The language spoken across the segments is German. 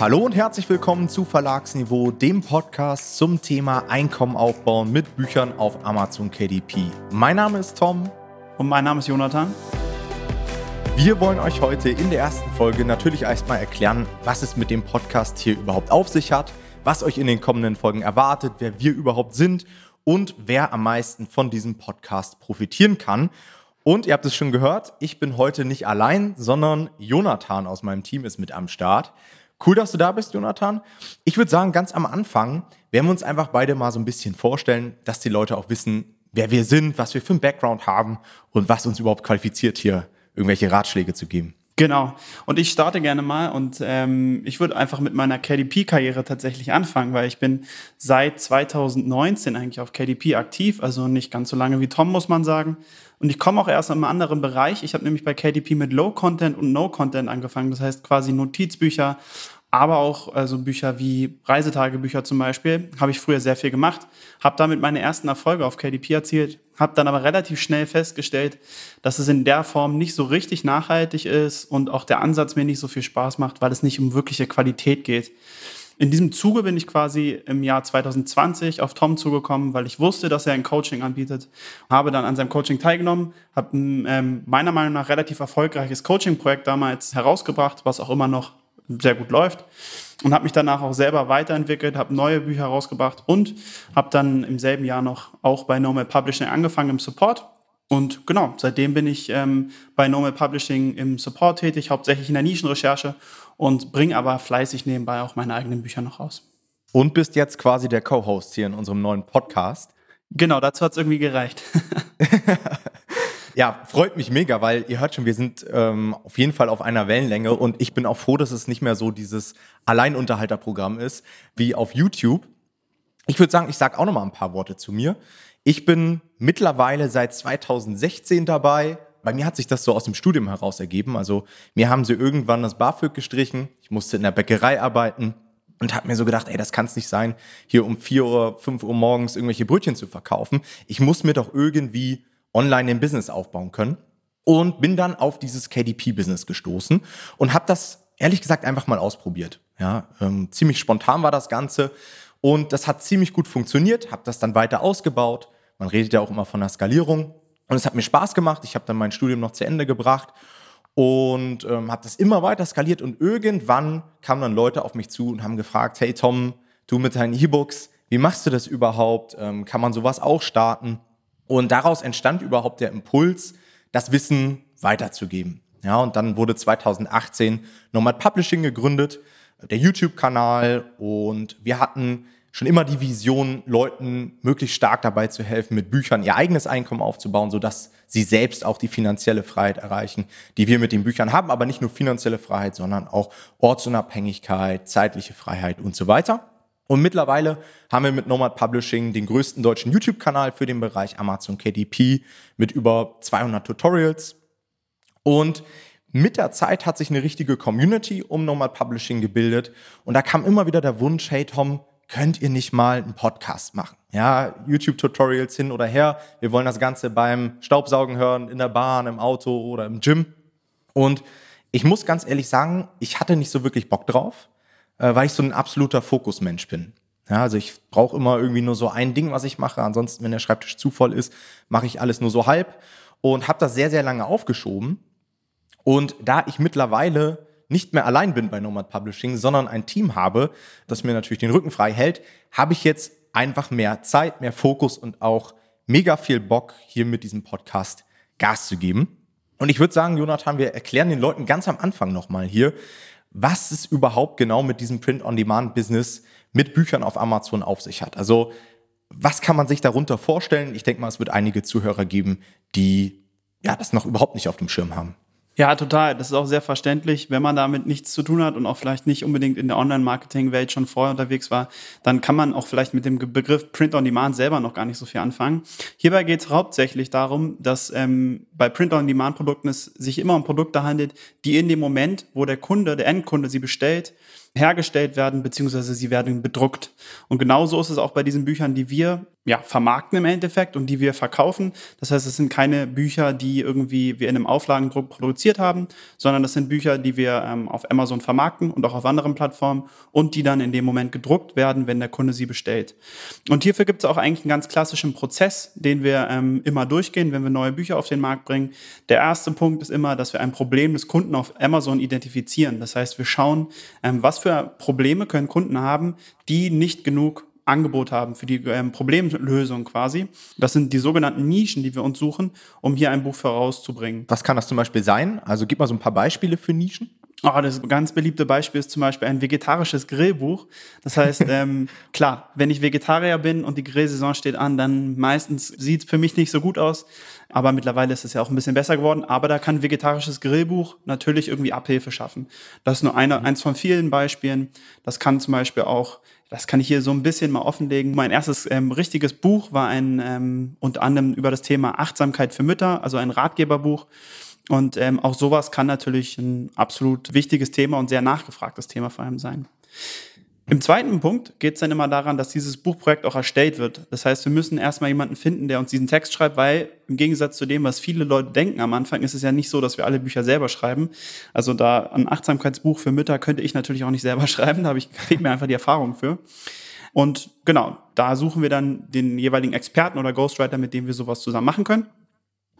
Hallo und herzlich willkommen zu Verlagsniveau, dem Podcast zum Thema Einkommen aufbauen mit Büchern auf Amazon KDP. Mein Name ist Tom. Und mein Name ist Jonathan. Wir wollen euch heute in der ersten Folge natürlich erstmal erklären, was es mit dem Podcast hier überhaupt auf sich hat, was euch in den kommenden Folgen erwartet, wer wir überhaupt sind und wer am meisten von diesem Podcast profitieren kann. Und ihr habt es schon gehört, ich bin heute nicht allein, sondern Jonathan aus meinem Team ist mit am Start. Cool, dass du da bist, Jonathan. Ich würde sagen, ganz am Anfang werden wir uns einfach beide mal so ein bisschen vorstellen, dass die Leute auch wissen, wer wir sind, was wir für einen Background haben und was uns überhaupt qualifiziert, hier irgendwelche Ratschläge zu geben. Genau. Und ich starte gerne mal und ähm, ich würde einfach mit meiner KDP-Karriere tatsächlich anfangen, weil ich bin seit 2019 eigentlich auf KDP aktiv, also nicht ganz so lange wie Tom, muss man sagen. Und ich komme auch erst in einem anderen Bereich. Ich habe nämlich bei KDP mit Low Content und No Content angefangen. Das heißt quasi Notizbücher, aber auch also Bücher wie Reisetagebücher zum Beispiel, habe ich früher sehr viel gemacht, habe damit meine ersten Erfolge auf KDP erzielt, habe dann aber relativ schnell festgestellt, dass es in der Form nicht so richtig nachhaltig ist und auch der Ansatz mir nicht so viel Spaß macht, weil es nicht um wirkliche Qualität geht. In diesem Zuge bin ich quasi im Jahr 2020 auf Tom zugekommen, weil ich wusste, dass er ein Coaching anbietet. Habe dann an seinem Coaching teilgenommen, habe ein ähm, meiner Meinung nach relativ erfolgreiches Coaching-Projekt damals herausgebracht, was auch immer noch sehr gut läuft. Und habe mich danach auch selber weiterentwickelt, habe neue Bücher rausgebracht und habe dann im selben Jahr noch auch bei Normal Publishing angefangen im Support. Und genau, seitdem bin ich ähm, bei Normal Publishing im Support tätig, hauptsächlich in der Nischenrecherche und bringe aber fleißig nebenbei auch meine eigenen Bücher noch raus. Und bist jetzt quasi der Co-Host hier in unserem neuen Podcast. Genau, dazu hat es irgendwie gereicht. Ja, freut mich mega, weil ihr hört schon, wir sind ähm, auf jeden Fall auf einer Wellenlänge und ich bin auch froh, dass es nicht mehr so dieses Alleinunterhalterprogramm ist wie auf YouTube. Ich würde sagen, ich sage auch noch mal ein paar Worte zu mir. Ich bin mittlerweile seit 2016 dabei. Bei mir hat sich das so aus dem Studium heraus ergeben. Also mir haben sie irgendwann das BAföG gestrichen. Ich musste in der Bäckerei arbeiten und habe mir so gedacht, ey, das kann es nicht sein, hier um 4 Uhr, 5 Uhr morgens irgendwelche Brötchen zu verkaufen. Ich muss mir doch irgendwie online ein Business aufbauen können. Und bin dann auf dieses KDP-Business gestoßen und habe das ehrlich gesagt einfach mal ausprobiert. Ja, ähm, ziemlich spontan war das Ganze und das hat ziemlich gut funktioniert. Habe das dann weiter ausgebaut. Man redet ja auch immer von der Skalierung und es hat mir Spaß gemacht. Ich habe dann mein Studium noch zu Ende gebracht und ähm, habe das immer weiter skaliert und irgendwann kamen dann Leute auf mich zu und haben gefragt, hey Tom, du mit deinen E-Books, wie machst du das überhaupt? Ähm, kann man sowas auch starten? Und daraus entstand überhaupt der Impuls, das Wissen weiterzugeben. Ja, und dann wurde 2018 Nomad Publishing gegründet, der YouTube-Kanal und wir hatten schon immer die Vision, Leuten möglichst stark dabei zu helfen, mit Büchern ihr eigenes Einkommen aufzubauen, sodass sie selbst auch die finanzielle Freiheit erreichen, die wir mit den Büchern haben, aber nicht nur finanzielle Freiheit, sondern auch Ortsunabhängigkeit, zeitliche Freiheit und so weiter. Und mittlerweile haben wir mit Nomad Publishing den größten deutschen YouTube-Kanal für den Bereich Amazon KDP mit über 200 Tutorials. Und mit der Zeit hat sich eine richtige Community um Nomad Publishing gebildet. Und da kam immer wieder der Wunsch, hey Tom, könnt ihr nicht mal einen Podcast machen? Ja, YouTube-Tutorials hin oder her. Wir wollen das Ganze beim Staubsaugen hören, in der Bahn, im Auto oder im Gym. Und ich muss ganz ehrlich sagen, ich hatte nicht so wirklich Bock drauf äh, weil ich so ein absoluter Fokusmensch bin. Ja, also ich brauche immer irgendwie nur so ein Ding, was ich mache. Ansonsten, wenn der Schreibtisch zu voll ist, mache ich alles nur so halb und habe das sehr, sehr lange aufgeschoben. Und da ich mittlerweile nicht mehr allein bin bei Nomad Publishing, sondern ein Team habe, das mir natürlich den Rücken frei hält, habe ich jetzt einfach mehr Zeit, mehr Fokus und auch mega viel Bock, hier mit diesem Podcast Gas zu geben. Und ich würde sagen, Jonathan, wir erklären den Leuten ganz am Anfang nochmal hier, was es überhaupt genau mit diesem Print-on-Demand-Business mit Büchern auf Amazon auf sich hat. Also was kann man sich darunter vorstellen? Ich denke mal, es wird einige Zuhörer geben, die ja das noch überhaupt nicht auf dem Schirm haben. Ja, total. Das ist auch sehr verständlich. Wenn man damit nichts zu tun hat und auch vielleicht nicht unbedingt in der Online-Marketing-Welt schon vorher unterwegs war, dann kann man auch vielleicht mit dem Begriff Print on Demand selber noch gar nicht so viel anfangen. Hierbei geht es hauptsächlich darum, dass ähm, bei Print on Demand-Produkten es sich immer um Produkte handelt, die in dem Moment, wo der Kunde, der Endkunde sie bestellt, hergestellt werden, beziehungsweise sie werden bedruckt. Und genauso ist es auch bei diesen Büchern, die wir ja, vermarkten im Endeffekt und die wir verkaufen. Das heißt, es sind keine Bücher, die irgendwie wir in einem Auflagendruck produziert haben, sondern das sind Bücher, die wir ähm, auf Amazon vermarkten und auch auf anderen Plattformen und die dann in dem Moment gedruckt werden, wenn der Kunde sie bestellt. Und hierfür gibt es auch eigentlich einen ganz klassischen Prozess, den wir ähm, immer durchgehen, wenn wir neue Bücher auf den Markt bringen. Der erste Punkt ist immer, dass wir ein Problem des Kunden auf Amazon identifizieren. Das heißt, wir schauen, ähm, was für Probleme können Kunden haben, die nicht genug Angebot haben für die ähm, Problemlösung quasi. Das sind die sogenannten Nischen, die wir uns suchen, um hier ein Buch vorauszubringen. Was kann das zum Beispiel sein? Also gib mal so ein paar Beispiele für Nischen. Oh, das ganz beliebte Beispiel ist zum Beispiel ein vegetarisches Grillbuch. Das heißt, ähm, klar, wenn ich Vegetarier bin und die Grillsaison steht an, dann meistens sieht es für mich nicht so gut aus. Aber mittlerweile ist es ja auch ein bisschen besser geworden. Aber da kann ein vegetarisches Grillbuch natürlich irgendwie Abhilfe schaffen. Das ist nur eine, eins von vielen Beispielen. Das kann zum Beispiel auch das kann ich hier so ein bisschen mal offenlegen. Mein erstes ähm, richtiges Buch war ein ähm, unter anderem über das Thema Achtsamkeit für Mütter, also ein Ratgeberbuch. Und ähm, auch sowas kann natürlich ein absolut wichtiges Thema und sehr nachgefragtes Thema vor allem sein. Im zweiten Punkt geht es dann immer daran, dass dieses Buchprojekt auch erstellt wird. Das heißt, wir müssen erstmal jemanden finden, der uns diesen Text schreibt, weil im Gegensatz zu dem, was viele Leute denken am Anfang, ist es ja nicht so, dass wir alle Bücher selber schreiben. Also da ein Achtsamkeitsbuch für Mütter könnte ich natürlich auch nicht selber schreiben, da habe ich, fehlt mir einfach die Erfahrung für. Und genau, da suchen wir dann den jeweiligen Experten oder Ghostwriter, mit dem wir sowas zusammen machen können.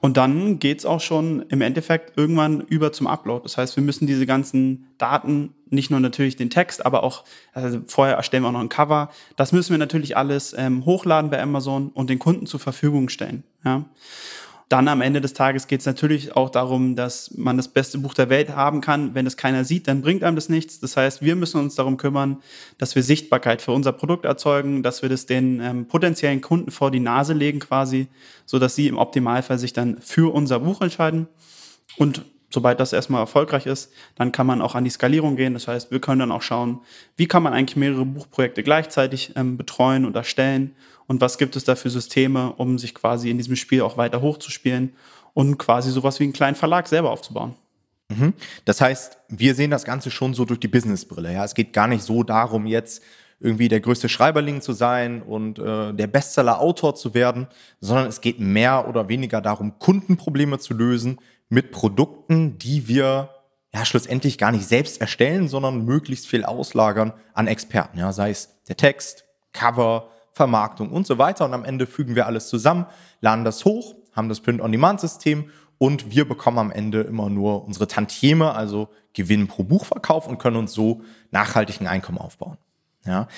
Und dann geht's auch schon im Endeffekt irgendwann über zum Upload. Das heißt, wir müssen diese ganzen Daten, nicht nur natürlich den Text, aber auch, also vorher erstellen wir auch noch ein Cover. Das müssen wir natürlich alles ähm, hochladen bei Amazon und den Kunden zur Verfügung stellen. Ja. Dann am Ende des Tages geht es natürlich auch darum, dass man das beste Buch der Welt haben kann. Wenn es keiner sieht, dann bringt einem das nichts. Das heißt, wir müssen uns darum kümmern, dass wir Sichtbarkeit für unser Produkt erzeugen, dass wir das den ähm, potenziellen Kunden vor die Nase legen quasi, so dass sie im Optimalfall sich dann für unser Buch entscheiden. Und sobald das erstmal erfolgreich ist, dann kann man auch an die Skalierung gehen. Das heißt, wir können dann auch schauen, wie kann man eigentlich mehrere Buchprojekte gleichzeitig ähm, betreuen und erstellen und was gibt es da für Systeme, um sich quasi in diesem Spiel auch weiter hochzuspielen und quasi sowas wie einen kleinen Verlag selber aufzubauen. Mhm. Das heißt, wir sehen das Ganze schon so durch die Businessbrille. Ja, es geht gar nicht so darum, jetzt irgendwie der größte Schreiberling zu sein und äh, der Bestseller-Autor zu werden, sondern es geht mehr oder weniger darum, Kundenprobleme zu lösen mit Produkten, die wir ja schlussendlich gar nicht selbst erstellen, sondern möglichst viel auslagern an Experten. Ja, sei es der Text, Cover, Vermarktung und so weiter. Und am Ende fügen wir alles zusammen, laden das hoch, haben das Print-on-Demand-System und wir bekommen am Ende immer nur unsere Tantieme, also Gewinn pro Buchverkauf und können uns so nachhaltigen Einkommen aufbauen. Ja.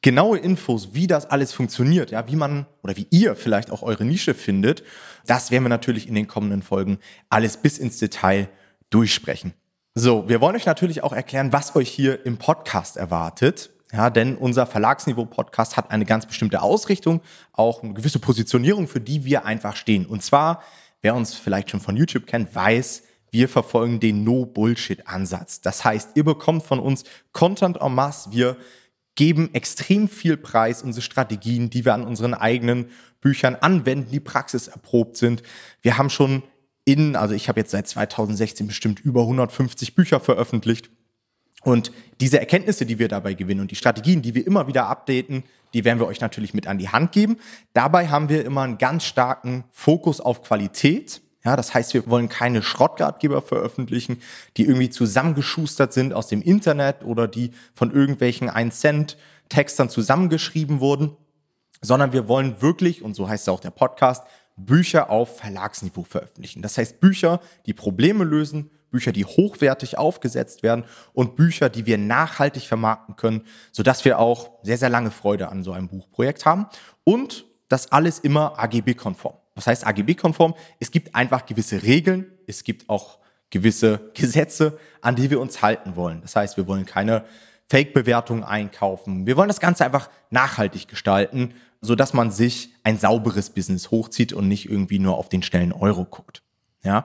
Genaue Infos, wie das alles funktioniert, ja, wie man oder wie ihr vielleicht auch eure Nische findet, das werden wir natürlich in den kommenden Folgen alles bis ins Detail durchsprechen. So, wir wollen euch natürlich auch erklären, was euch hier im Podcast erwartet. Ja, denn unser Verlagsniveau-Podcast hat eine ganz bestimmte Ausrichtung, auch eine gewisse Positionierung, für die wir einfach stehen. Und zwar, wer uns vielleicht schon von YouTube kennt, weiß, wir verfolgen den No-Bullshit-Ansatz. Das heißt, ihr bekommt von uns Content en masse. Wir geben extrem viel Preis, unsere Strategien, die wir an unseren eigenen Büchern anwenden, die praxiserprobt sind. Wir haben schon in, also ich habe jetzt seit 2016 bestimmt über 150 Bücher veröffentlicht. Und diese Erkenntnisse, die wir dabei gewinnen und die Strategien, die wir immer wieder updaten, die werden wir euch natürlich mit an die Hand geben. Dabei haben wir immer einen ganz starken Fokus auf Qualität. Ja, das heißt, wir wollen keine Schrottratgeber veröffentlichen, die irgendwie zusammengeschustert sind aus dem Internet oder die von irgendwelchen 1-Cent-Textern zusammengeschrieben wurden, sondern wir wollen wirklich, und so heißt es auch der Podcast, Bücher auf Verlagsniveau veröffentlichen. Das heißt Bücher, die Probleme lösen, Bücher, die hochwertig aufgesetzt werden und Bücher, die wir nachhaltig vermarkten können, sodass wir auch sehr, sehr lange Freude an so einem Buchprojekt haben. Und das alles immer AGB-konform. Was heißt AGB-konform? Es gibt einfach gewisse Regeln, es gibt auch gewisse Gesetze, an die wir uns halten wollen. Das heißt, wir wollen keine Fake-Bewertungen einkaufen. Wir wollen das Ganze einfach nachhaltig gestalten, sodass man sich ein sauberes Business hochzieht und nicht irgendwie nur auf den schnellen Euro guckt. Ja.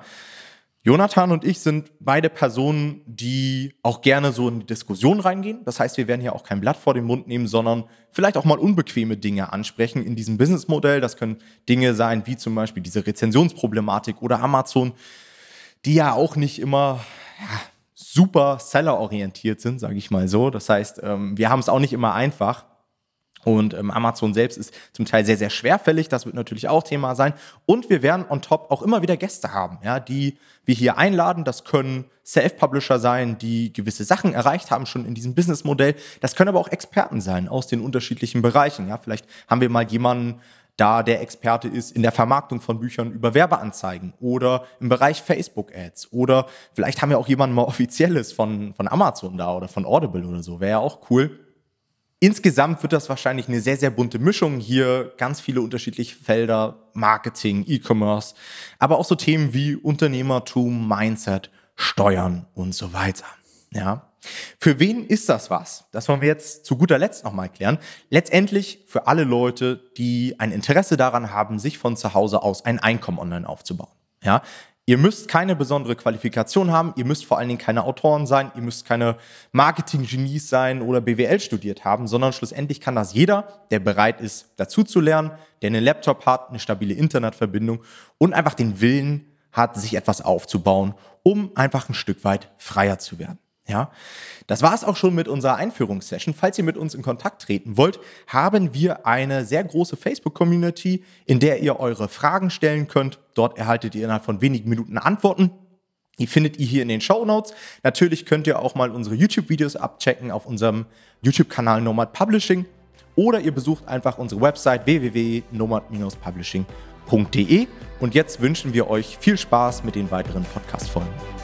Jonathan und ich sind beide Personen, die auch gerne so in die Diskussion reingehen. Das heißt, wir werden hier auch kein Blatt vor den Mund nehmen, sondern vielleicht auch mal unbequeme Dinge ansprechen in diesem Businessmodell. Das können Dinge sein, wie zum Beispiel diese Rezensionsproblematik oder Amazon, die ja auch nicht immer ja, super sellerorientiert sind, sage ich mal so. Das heißt, ähm, wir haben es auch nicht immer einfach. Und ähm, Amazon selbst ist zum Teil sehr, sehr schwerfällig. Das wird natürlich auch Thema sein. Und wir werden on top auch immer wieder Gäste haben, ja, die wir hier einladen. Das können Self-Publisher sein, die gewisse Sachen erreicht haben schon in diesem Businessmodell. Das können aber auch Experten sein aus den unterschiedlichen Bereichen. Ja, vielleicht haben wir mal jemanden da, der Experte ist in der Vermarktung von Büchern über Werbeanzeigen oder im Bereich Facebook-Ads. Oder vielleicht haben wir auch jemanden mal Offizielles von, von Amazon da oder von Audible oder so. Wäre ja auch cool. Insgesamt wird das wahrscheinlich eine sehr, sehr bunte Mischung. Hier ganz viele unterschiedliche Felder, Marketing, E-Commerce, aber auch so Themen wie Unternehmertum, Mindset, Steuern und so weiter. Ja. Für wen ist das was? Das wollen wir jetzt zu guter Letzt nochmal klären. Letztendlich für alle Leute, die ein Interesse daran haben, sich von zu Hause aus ein Einkommen online aufzubauen. Ja. Ihr müsst keine besondere Qualifikation haben, ihr müsst vor allen Dingen keine Autoren sein, ihr müsst keine Marketing-Genies sein oder BWL studiert haben, sondern schlussendlich kann das jeder, der bereit ist, dazu zu lernen, der einen Laptop hat, eine stabile Internetverbindung und einfach den Willen hat, sich etwas aufzubauen, um einfach ein Stück weit freier zu werden. Ja, das war es auch schon mit unserer Einführungssession. Falls ihr mit uns in Kontakt treten wollt, haben wir eine sehr große Facebook-Community, in der ihr eure Fragen stellen könnt. Dort erhaltet ihr innerhalb von wenigen Minuten Antworten. Die findet ihr hier in den Show Notes. Natürlich könnt ihr auch mal unsere YouTube-Videos abchecken auf unserem YouTube-Kanal Nomad Publishing oder ihr besucht einfach unsere Website www.nomad-publishing.de. Und jetzt wünschen wir euch viel Spaß mit den weiteren Podcast-Folgen.